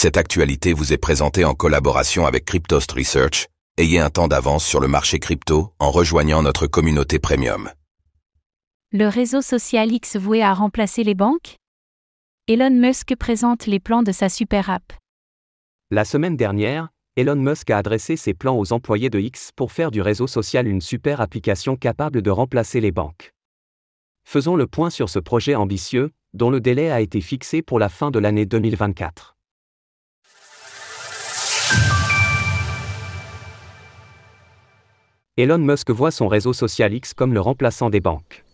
Cette actualité vous est présentée en collaboration avec Cryptost Research. Ayez un temps d'avance sur le marché crypto en rejoignant notre communauté premium. Le réseau social X voué à remplacer les banques? Elon Musk présente les plans de sa super app. La semaine dernière, Elon Musk a adressé ses plans aux employés de X pour faire du réseau social une super application capable de remplacer les banques. Faisons le point sur ce projet ambitieux, dont le délai a été fixé pour la fin de l'année 2024. Elon Musk voit son réseau social X comme le remplaçant des banques.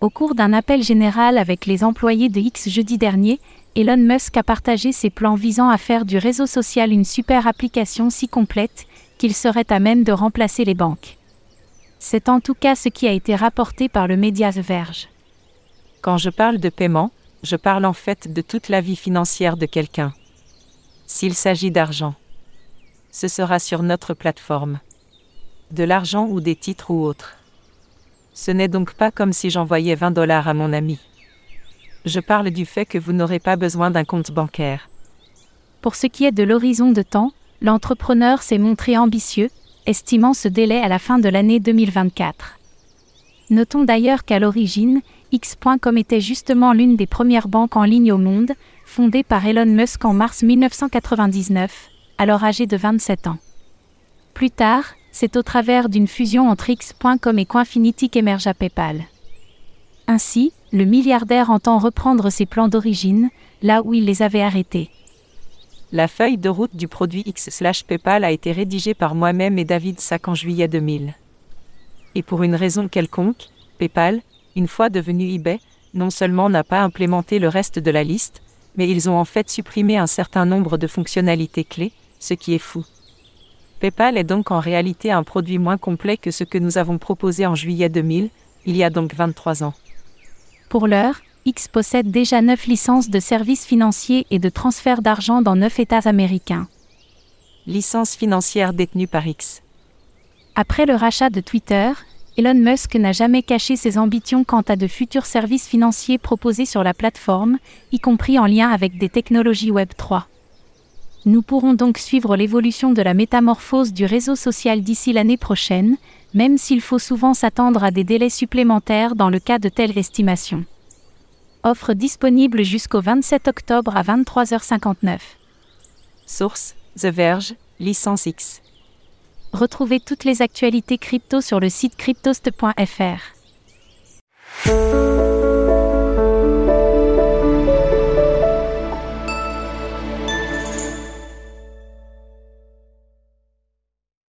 Au cours d'un appel général avec les employés de X jeudi dernier, Elon Musk a partagé ses plans visant à faire du réseau social une super application si complète qu'il serait à même de remplacer les banques. C'est en tout cas ce qui a été rapporté par le média The Verge. Quand je parle de paiement, je parle en fait de toute la vie financière de quelqu'un. S'il s'agit d'argent, ce sera sur notre plateforme. De l'argent ou des titres ou autres. Ce n'est donc pas comme si j'envoyais 20 dollars à mon ami. Je parle du fait que vous n'aurez pas besoin d'un compte bancaire. Pour ce qui est de l'horizon de temps, l'entrepreneur s'est montré ambitieux, estimant ce délai à la fin de l'année 2024. Notons d'ailleurs qu'à l'origine, X.com était justement l'une des premières banques en ligne au monde, fondée par Elon Musk en mars 1999, alors âgé de 27 ans. Plus tard, c'est au travers d'une fusion entre X.com et Coinfinity qu'émergea PayPal. Ainsi, le milliardaire entend reprendre ses plans d'origine, là où il les avait arrêtés. La feuille de route du produit X/PayPal a été rédigée par moi-même et David Sack en juillet 2000. Et pour une raison quelconque, PayPal, une fois devenu eBay, non seulement n'a pas implémenté le reste de la liste, mais ils ont en fait supprimé un certain nombre de fonctionnalités clés, ce qui est fou. PayPal est donc en réalité un produit moins complet que ce que nous avons proposé en juillet 2000, il y a donc 23 ans. Pour l'heure, X possède déjà 9 licences de services financiers et de transfert d'argent dans 9 États américains. Licences financières détenues par X. Après le rachat de Twitter, Elon Musk n'a jamais caché ses ambitions quant à de futurs services financiers proposés sur la plateforme, y compris en lien avec des technologies Web 3. Nous pourrons donc suivre l'évolution de la métamorphose du réseau social d'ici l'année prochaine, même s'il faut souvent s'attendre à des délais supplémentaires dans le cas de telles estimations. Offre disponible jusqu'au 27 octobre à 23h59. Source The Verge, licence X. Retrouvez toutes les actualités crypto sur le site cryptost.fr.